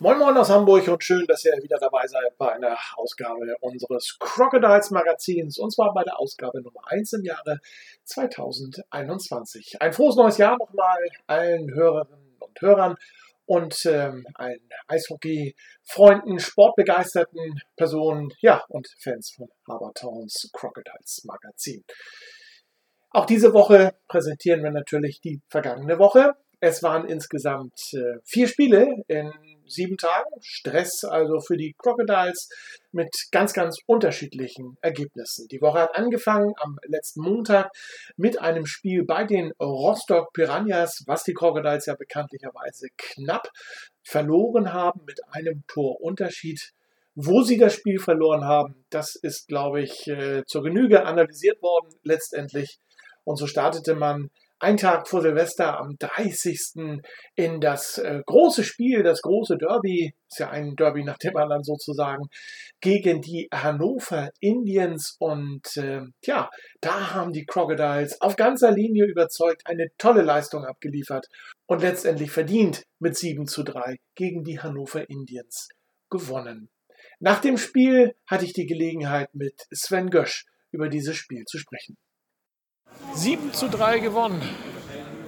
Moin Moin aus Hamburg und schön, dass ihr wieder dabei seid bei einer Ausgabe unseres Crocodiles Magazins und zwar bei der Ausgabe Nummer 1 im Jahre 2021. Ein frohes neues Jahr nochmal allen Hörerinnen und Hörern und ähm, allen Eishockey-Freunden, sportbegeisterten Personen, ja, und Fans von Habertowns Crocodiles Magazin. Auch diese Woche präsentieren wir natürlich die vergangene Woche. Es waren insgesamt äh, vier Spiele in sieben Tagen. Stress also für die Crocodiles mit ganz, ganz unterschiedlichen Ergebnissen. Die Woche hat angefangen am letzten Montag mit einem Spiel bei den Rostock Piranhas, was die Crocodiles ja bekanntlicherweise knapp verloren haben mit einem Torunterschied. Wo sie das Spiel verloren haben, das ist, glaube ich, äh, zur Genüge analysiert worden letztendlich. Und so startete man ein Tag vor Silvester am 30. in das äh, große Spiel, das große Derby, ist ja ein Derby nach dem anderen sozusagen, gegen die Hannover Indians. Und äh, ja, da haben die Crocodiles auf ganzer Linie überzeugt, eine tolle Leistung abgeliefert und letztendlich verdient mit 7 zu 3 gegen die Hannover Indians gewonnen. Nach dem Spiel hatte ich die Gelegenheit, mit Sven Gösch über dieses Spiel zu sprechen. 7 zu 3 gewonnen.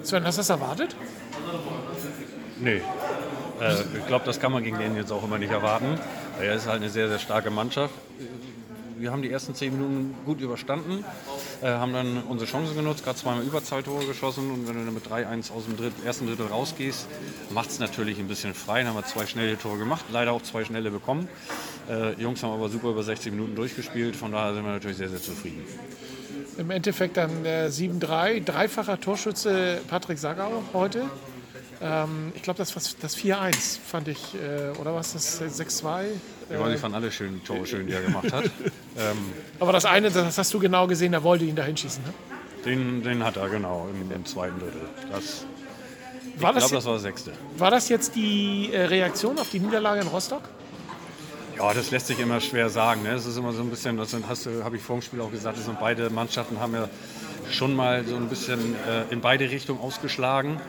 Sven, hast du das erwartet? Nee. Äh, ich glaube, das kann man gegen den jetzt auch immer nicht erwarten. Er ist halt eine sehr, sehr starke Mannschaft. Wir haben die ersten zehn Minuten gut überstanden, äh, haben dann unsere Chancen genutzt, gerade zweimal Überzahltore geschossen und wenn du dann mit 3-1 aus dem Dritt, ersten Drittel rausgehst, macht es natürlich ein bisschen frei. Dann haben wir zwei schnelle Tore gemacht, leider auch zwei schnelle bekommen. Äh, Jungs haben aber super über 60 Minuten durchgespielt, von daher sind wir natürlich sehr, sehr zufrieden. Im Endeffekt dann äh, 7-3, dreifacher Torschütze Patrick Sagau heute. Ähm, ich glaube, das war das 4-1, fand ich, äh, oder was, das 6-2? Ja, ich fand alle schönen Tore schön, die er gemacht hat. ähm, Aber das eine, das hast du genau gesehen, er wollte ihn da hinschießen, ne? Den, den hat er, genau, im, im zweiten Drittel. Das, ich War das glaube, jetzt- das war das sechste. War das jetzt die äh, Reaktion auf die Niederlage in Rostock? Ja, das lässt sich immer schwer sagen. Ne? Es ist immer so ein bisschen, das du, habe ich vor dem Spiel auch gesagt, das sind beide Mannschaften haben ja schon mal so ein bisschen äh, in beide Richtungen ausgeschlagen,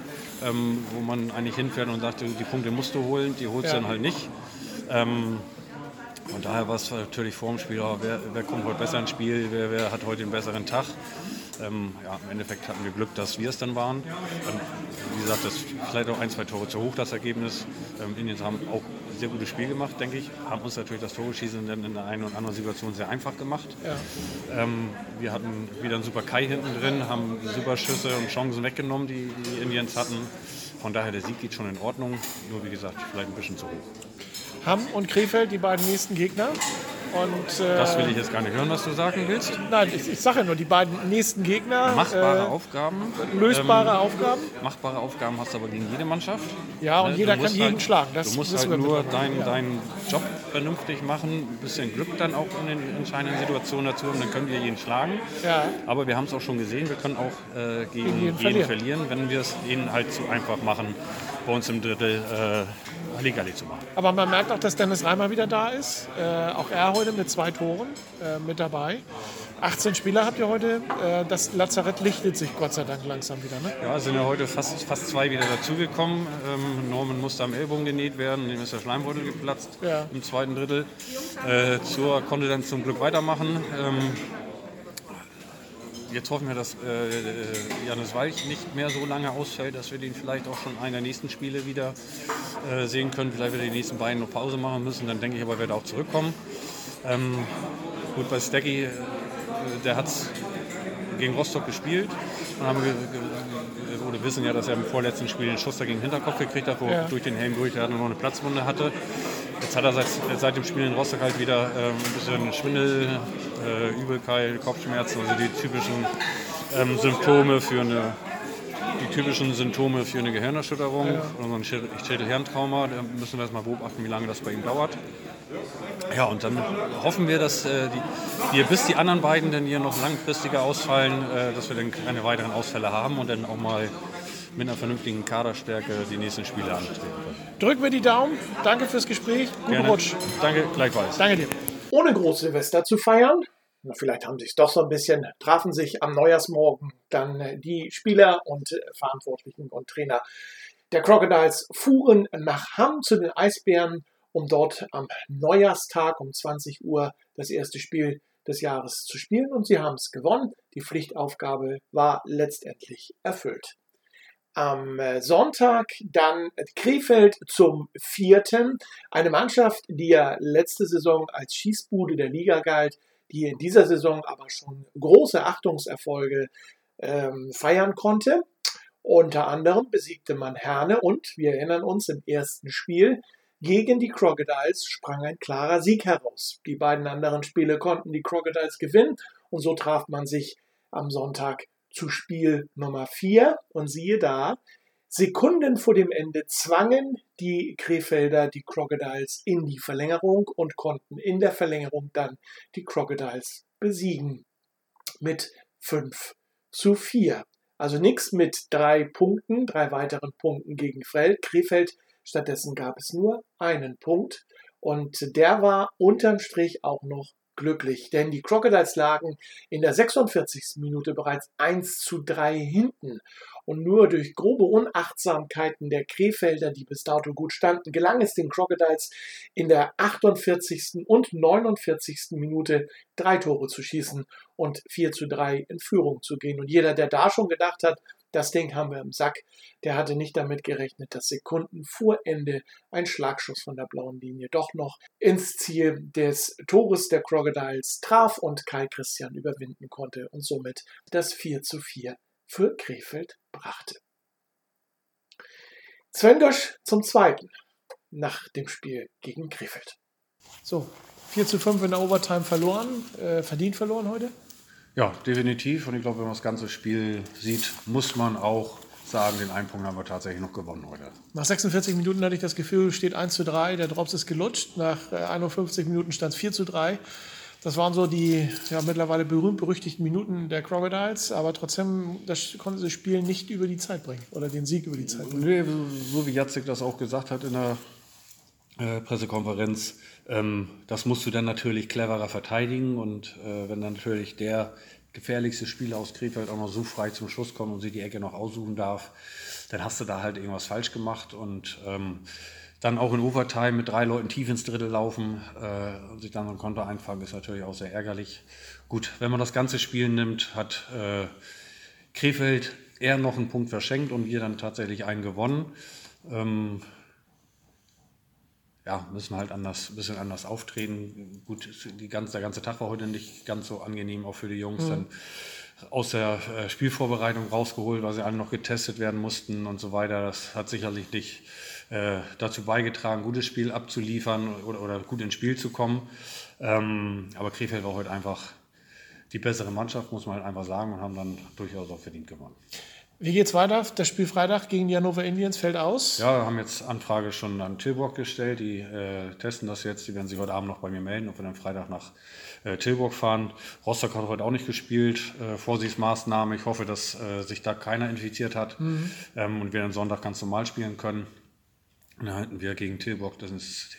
ähm, wo man eigentlich hinfährt und sagt, die Punkte musst du holen, die holst du Ja. dann halt nicht. Ähm, von daher war es natürlich vor dem Spiel, wer, wer kommt heute besser ins Spiel, wer, wer hat heute den besseren Tag. Ähm, ja, Im Endeffekt hatten wir Glück, dass wir es dann waren. Ähm, wie gesagt, das ist vielleicht auch ein, zwei Tore zu hoch, das Ergebnis. Ähm, Indiens haben auch sehr gutes Spiel gemacht, denke ich. Haben uns natürlich das Tore-Schießen dann in der einen oder anderen Situation sehr einfach gemacht. Ja. Ähm, wir hatten wieder einen super Kai hinten drin, haben super Schüsse und Chancen weggenommen, die die Indians hatten. Von daher, der Sieg geht schon in Ordnung. Nur wie gesagt, vielleicht ein bisschen zu hoch. Hamm und Krefeld, die beiden nächsten Gegner. Und, äh, Das will ich jetzt gar nicht hören, was du sagen willst. Nein, ich, ich sage ja nur, die beiden nächsten Gegner. Machbare äh, Aufgaben. lösbare Ähm, Aufgaben. Machbare Aufgaben hast du aber gegen jede Mannschaft. Ja, und Ne, jeder kann jeden halt, schlagen. Das du musst halt nur deinen, Ja. deinen Job vernünftig machen, ein bisschen Glück dann auch in den entscheidenden Situationen dazu haben, dann können wir jeden schlagen. Ja. Aber wir haben es auch schon gesehen, wir können auch äh, gegen, Gegen jeden jeden verlieren. verlieren. wenn wir es ihnen halt zu einfach machen, bei uns im Drittel äh, Halligalli zu machen. Aber man merkt auch, dass Dennis Reimer wieder da ist. Äh, auch er heute mit zwei Toren äh, mit dabei. 18 Spieler habt ihr heute. Äh, das Lazarett lichtet sich Gott sei Dank langsam wieder. Ne? Ja, es sind ja heute fast, fast zwei wieder dazugekommen. Ähm, Norman musste am Ellbogen genäht werden, dem ist der Schleimbeutel geplatzt Ja. im zweiten Drittel. Äh, Zur konnte dann zum Glück weitermachen. Ähm, jetzt hoffen wir, dass äh, äh, Janis Walch nicht mehr so lange ausfällt, dass wir den vielleicht auch schon einen der nächsten Spiele wieder äh, sehen können. Vielleicht wird er die nächsten beiden noch Pause machen müssen, dann denke ich aber, er wird auch zurückkommen. Ähm, gut, bei Staggy, äh, der hat gegen Rostock gespielt. Und haben ge ge oder wissen ja, dass er im vorletzten Spiel den Schuss da gegen den Hinterkopf gekriegt hat, wo Ja. durch den Helm durch er noch eine Platzwunde hatte. Jetzt hat er seit, seit dem Spiel in Rostock halt wieder ähm, ein bisschen Schwindel, äh, Übelkeit, Kopfschmerzen, also die typischen ähm, Symptome für eine die typischen Symptome für eine Gehirnerschütterung ja. oder ein Schädelhirntrauma. Da müssen wir erstmal beobachten, wie lange das bei ihm dauert. Ja, und dann hoffen wir, dass äh, die, wir bis die anderen beiden dann hier noch langfristiger ausfallen, äh, dass wir dann keine weiteren Ausfälle haben und dann auch mal mit einer vernünftigen Kaderstärke die nächsten Spiele antreten können. Drücken wir die Daumen. Danke fürs Gespräch. Guten Gerne. Rutsch. Danke, gleichfalls. Danke dir. Ohne Großsilvester zu feiern, vielleicht haben es doch so ein bisschen, trafen sich am Neujahrsmorgen dann äh, die Spieler und äh, Verantwortlichen und Trainer der Crocodiles fuhren nach Hamm zu den Eisbären, um dort am Neujahrstag um 20 Uhr das erste Spiel des Jahres zu spielen und sie haben es gewonnen. Die Pflichtaufgabe war letztendlich erfüllt. Am äh, Sonntag dann Krefeld zum vierten. Eine Mannschaft, die ja letzte Saison als Schießbude der Liga galt, die in dieser Saison aber schon große Achtungserfolge ähm, feiern konnte. Unter anderem besiegte man Herne und wir erinnern uns im ersten Spiel gegen die Crocodiles sprang ein klarer Sieg heraus. Die beiden anderen Spiele konnten die Crocodiles gewinnen und so traf man sich am Sonntag zu Spiel Nummer 4 und siehe da, Sekunden vor dem Ende zwangen die Krefelder die Crocodiles in die Verlängerung und konnten in der Verlängerung dann die Crocodiles besiegen mit 5 zu 4. Also nichts mit drei Punkten, drei weiteren Punkten gegen Krefeld. Stattdessen gab es nur einen Punkt und der war unterm Strich auch noch glücklich, denn die Crocodiles lagen in der 46. Minute bereits 1 zu 3 hinten. Und nur durch grobe Unachtsamkeiten der Krefelder, die bis dato gut standen, gelang es den Crocodiles in der 48. und 49. Minute drei Tore zu schießen und 4 zu 3 in Führung zu gehen. Und jeder, der da schon gedacht hat, das Ding haben wir im Sack. Der hatte nicht damit gerechnet, dass Sekunden vor Ende ein Schlagschuss von der blauen Linie doch noch ins Ziel des Tores der Crocodiles traf und Kai Christian überwinden konnte und somit das 4 zu 4 für Krefeld brachte. Svengosch zum zweiten nach dem Spiel gegen Krefeld. So, 4 zu 5 in der Overtime verloren, äh, verdient verloren heute? Ja, definitiv. Und ich glaube, wenn man das ganze Spiel sieht, muss man auch sagen, den einen Punkt haben wir tatsächlich noch gewonnen heute. Nach 46 Minuten hatte ich das Gefühl, steht 1 zu 3, der Drops ist gelutscht. Nach 51 äh, Minuten stand es 4 zu 3. Das waren so die ja, mittlerweile berühmt-berüchtigten Minuten der Crocodiles, aber trotzdem das konnte das Spiel nicht über die Zeit bringen oder den Sieg über die Zeit bringen. Nee, so wie Jacek das auch gesagt hat in der äh, Pressekonferenz, ähm, das musst du dann natürlich cleverer verteidigen und äh, wenn dann natürlich der gefährlichste Spieler aus Krefeld auch noch so frei zum Schuss kommt und sich die Ecke noch aussuchen darf, dann hast du da halt irgendwas falsch gemacht und ähm, dann auch in Overtime mit drei Leuten tief ins Drittel laufen äh, und sich dann ein Konto einfangen, ist natürlich auch sehr ärgerlich. Gut, wenn man das ganze Spiel nimmt, hat äh, Krefeld eher noch einen Punkt verschenkt und wir dann tatsächlich einen gewonnen. Ähm, ja, müssen halt anders, ein bisschen anders auftreten. Gut, die ganze, der ganze Tag war heute nicht ganz so angenehm, auch für die Jungs. Mhm. Dann aus der äh, Spielvorbereitung rausgeholt, weil sie alle noch getestet werden mussten und so weiter. Das hat sicherlich nicht äh, dazu beigetragen, gutes Spiel abzuliefern oder, oder gut ins Spiel zu kommen. Ähm, aber Krefeld war heute einfach die bessere Mannschaft, muss man halt einfach sagen, und haben dann durchaus auch verdient gewonnen. Wie geht's weiter? Das Spiel Freitag gegen die Hannover Indians fällt aus. Ja, wir haben jetzt Anfrage schon an Tilburg gestellt. Die äh, testen das jetzt. Die werden sich heute Abend noch bei mir melden, ob wir dann Freitag nach äh, Tilburg fahren. Rostock hat heute auch nicht gespielt. Äh, Vorsichtsmaßnahme. Ich hoffe, dass äh, sich da keiner infiziert hat mhm. ähm, und wir dann Sonntag ganz normal spielen können. dann halten wir gegen Tilburg, das ist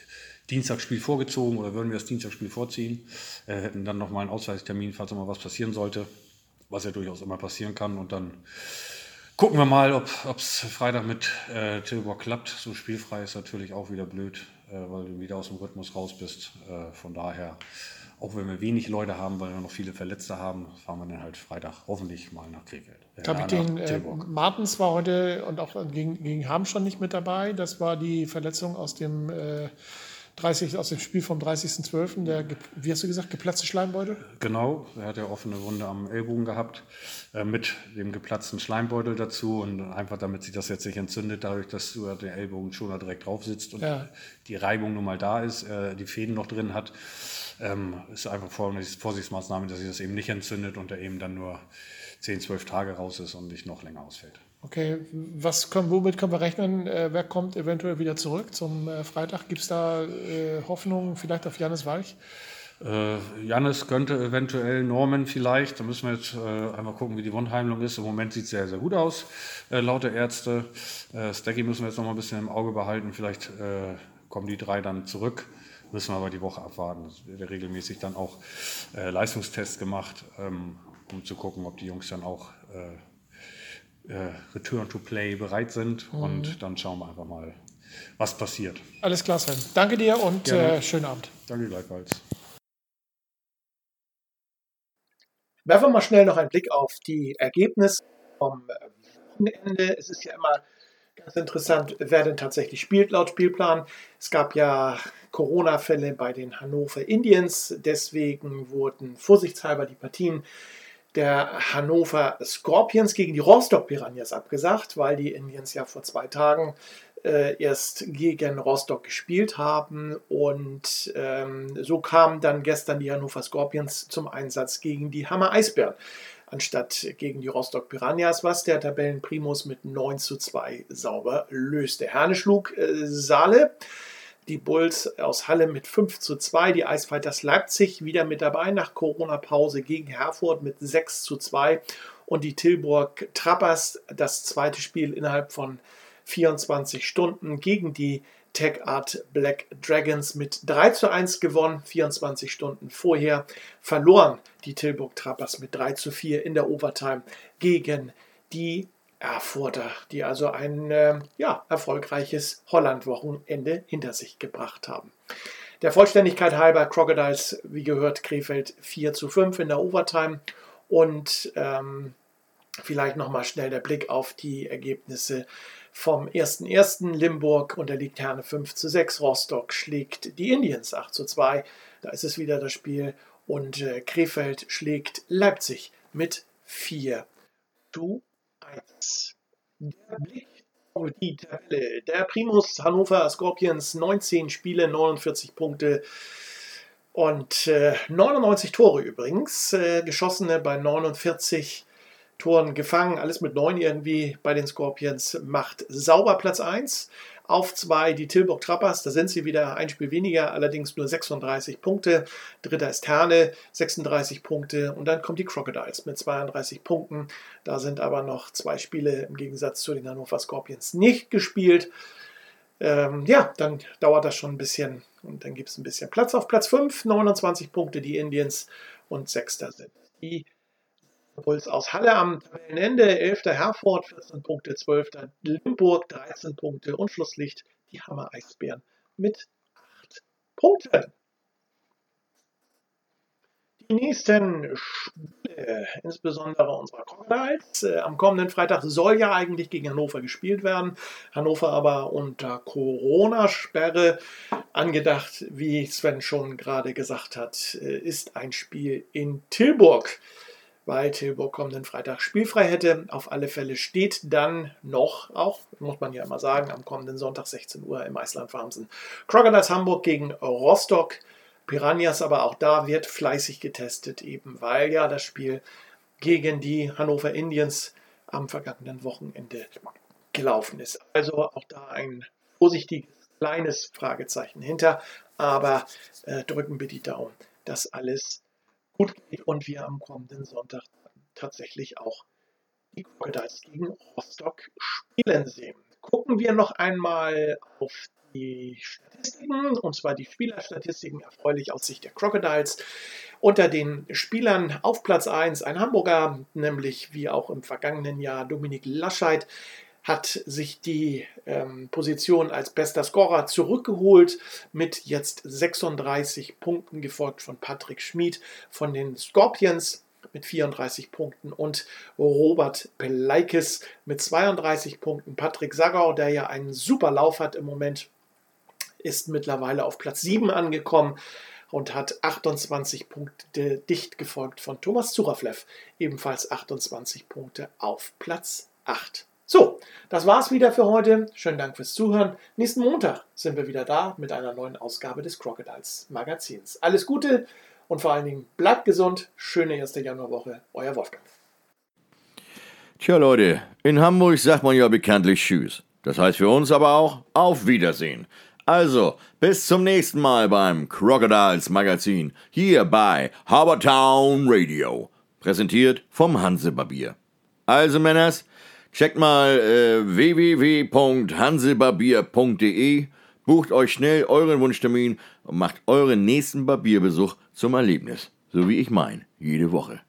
Dienstagsspiel vorgezogen oder würden wir das Dienstagsspiel vorziehen. Äh, hätten dann nochmal einen Ausweichtermin, falls mal was passieren sollte, was ja durchaus immer passieren kann. Und dann Gucken wir mal, ob es Freitag mit äh, Tilburg klappt. So spielfrei ist natürlich auch wieder blöd, äh, weil du wieder aus dem Rhythmus raus bist. Äh, von daher, auch wenn wir wenig Leute haben, weil wir noch viele Verletzte haben, fahren wir dann halt Freitag hoffentlich mal nach Krefeld. Äh, Kapitän äh, Martens war heute und auch gegen, gegen Ham schon nicht mit dabei. Das war die Verletzung aus dem äh, 30, aus dem Spiel vom 30.12., der, wie hast du gesagt, geplatzte Schleimbeutel? Genau, er hat ja offene Wunde am Ellbogen gehabt, äh, mit dem geplatzten Schleimbeutel dazu und einfach damit sich das jetzt nicht entzündet, dadurch, dass du der Ellbogen schon da direkt drauf sitzt und ja. die Reibung nun mal da ist, äh, die Fäden noch drin hat, ähm, ist einfach Vorsichtsmaßnahme, dass sich das eben nicht entzündet und er eben dann nur 10, 12 Tage raus ist und nicht noch länger ausfällt. Okay, was können, womit können wir rechnen? Äh, wer kommt eventuell wieder zurück zum äh, Freitag? Gibt es da äh, Hoffnung vielleicht auf Janis Walch? Äh, Jannis könnte eventuell, Norman vielleicht. Da müssen wir jetzt äh, einmal gucken, wie die Wundheilung ist. Im Moment sieht es sehr, sehr gut aus, äh, laut der Ärzte. Äh, Stacky müssen wir jetzt noch mal ein bisschen im Auge behalten. Vielleicht äh, kommen die drei dann zurück. Müssen wir aber die Woche abwarten. Es wird regelmäßig dann auch äh, Leistungstests gemacht, ähm, um zu gucken, ob die Jungs dann auch äh, Return to Play bereit sind. Mhm. Und dann schauen wir einfach mal, was passiert. Alles klar, Sven. Danke dir und äh, schönen Abend. Danke gleichfalls. Werfen wir mal schnell noch einen Blick auf die Ergebnisse vom Wochenende. Es ist ja immer ganz interessant, wer denn tatsächlich spielt laut Spielplan. Es gab ja Corona-Fälle bei den Hannover Indians, deswegen wurden vorsichtshalber die Partien der Hannover Scorpions gegen die Rostock Piranhas abgesagt, weil die Indians ja vor zwei Tagen äh, erst gegen Rostock gespielt haben und ähm, so kamen dann gestern die Hannover Scorpions zum Einsatz gegen die Hammer Eisbären anstatt gegen die Rostock Piranhas, was der Tabellenprimus mit 9 zu 2 sauber löste. Herne schlug äh, Saale, die Bulls aus Halle mit 5 zu 2, die Eisfighters Leipzig wieder mit dabei nach Corona-Pause gegen Herford mit 6 zu 2 und die Tilburg Trappers das zweite Spiel innerhalb von 24 Stunden gegen die Tech Art Black Dragons mit 3 zu 1 gewonnen. 24 Stunden vorher verloren die Tilburg Trappers mit 3 zu 4 in der Overtime gegen die Erfurter, die also ein äh, ja, erfolgreiches Holland-Wochenende hinter sich gebracht haben. Der Vollständigkeit halber Crocodiles, wie gehört, Krefeld 4 zu 5 in der Overtime und ähm, vielleicht nochmal schnell der Blick auf die Ergebnisse vom 1.1. Limburg unterliegt Herne 5 zu 6. Rostock schlägt die Indians 8 zu 2. Da ist es wieder das Spiel. Und äh, Krefeld schlägt Leipzig mit 4 zu 1. Der Blick auf die Tabelle. Der Primus Hannover Scorpions 19 Spiele, 49 Punkte und äh, 99 Tore übrigens. Äh, geschossene bei 49 Toren gefangen, alles mit neun irgendwie bei den Scorpions, macht sauber Platz 1. Auf 2 die Tilburg Trappers, da sind sie wieder ein Spiel weniger, allerdings nur 36 Punkte. Dritter ist Herne, 36 Punkte. Und dann kommen die Crocodiles mit 32 Punkten. Da sind aber noch zwei Spiele im Gegensatz zu den Hannover Scorpions nicht gespielt. Ähm, ja, dann dauert das schon ein bisschen und dann gibt es ein bisschen Platz auf Platz 5, 29 Punkte die Indians und Sechster sind die Puls aus Halle am Tabellenende, 11. Herford 14 Punkte, 12. Limburg 13 Punkte und Schlusslicht die Hammer Eisbären mit 8 Punkten. Die nächsten Spiele, insbesondere unserer Crocodiles, äh, am kommenden Freitag soll ja eigentlich gegen Hannover gespielt werden. Hannover aber unter Corona-Sperre angedacht, wie Sven schon gerade gesagt hat, äh, ist ein Spiel in Tilburg weil Tilburg kommenden Freitag spielfrei hätte. Auf alle Fälle steht dann noch, auch muss man ja immer sagen, am kommenden Sonntag 16 Uhr im Eisland Farmsen. Crocodiles Hamburg gegen Rostock. Piranhas, aber auch da wird fleißig getestet, eben weil ja das Spiel gegen die Hannover Indians am vergangenen Wochenende gelaufen ist. Also auch da ein vorsichtiges kleines Fragezeichen hinter, aber äh, drücken wir die Daumen, dass alles gut geht und wir am kommenden Sonntag tatsächlich auch die Crocodiles gegen Rostock spielen sehen. Gucken wir noch einmal auf die Statistiken, und zwar die Spielerstatistiken erfreulich aus Sicht der Crocodiles. Unter den Spielern auf Platz 1 ein Hamburger, nämlich wie auch im vergangenen Jahr Dominik Lascheid, hat sich die ähm, Position als bester Scorer zurückgeholt mit jetzt 36 Punkten, gefolgt von Patrick Schmid von den Scorpions mit 34 Punkten und Robert Peleikis mit 32 Punkten. Patrick Sagau, der ja einen super Lauf hat im Moment, ist mittlerweile auf Platz 7 angekommen und hat 28 Punkte dicht gefolgt von Thomas Zuraflev, ebenfalls 28 Punkte auf Platz 8. So, das war's wieder für heute. Schönen Dank fürs Zuhören. Nächsten Montag sind wir wieder da mit einer neuen Ausgabe des Crocodiles Magazins. Alles Gute und vor allen Dingen bleibt gesund. Schöne erste Januarwoche. Euer Wolfgang. Tja Leute, in Hamburg sagt man ja bekanntlich Tschüss. Das heißt für uns aber auch Auf Wiedersehen. Also, bis zum nächsten Mal beim Crocodiles Magazin hier bei Habertown Radio. Präsentiert vom Hansebarbier. Also Männers, checkt mal äh, www.hansebarbier.de, bucht euch schnell euren Wunschtermin und macht euren nächsten Barbierbesuch zum Erlebnis. So wie ich mein, jede Woche.